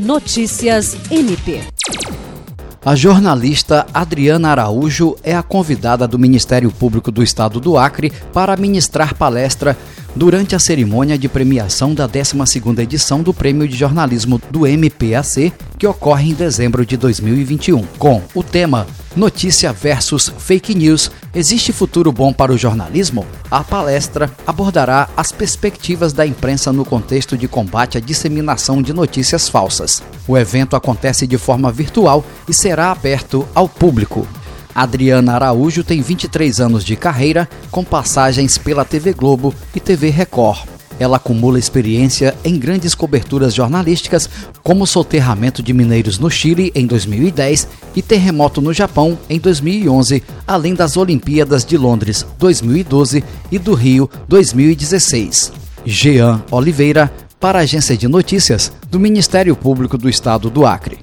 Notícias MP. A jornalista Adriana Araújo é a convidada do Ministério Público do Estado do Acre para ministrar palestra durante a cerimônia de premiação da 12ª edição do Prêmio de Jornalismo do MPAC, que ocorre em dezembro de 2021, com o tema Notícia versus Fake News: Existe futuro bom para o jornalismo? A palestra abordará as perspectivas da imprensa no contexto de combate à disseminação de notícias falsas. O evento acontece de forma virtual e será aberto ao público. Adriana Araújo tem 23 anos de carreira, com passagens pela TV Globo e TV Record. Ela acumula experiência em grandes coberturas jornalísticas, como o soterramento de mineiros no Chile em 2010 e terremoto no Japão em 2011, além das Olimpíadas de Londres 2012 e do Rio 2016. Jean Oliveira, para a Agência de Notícias do Ministério Público do Estado do Acre.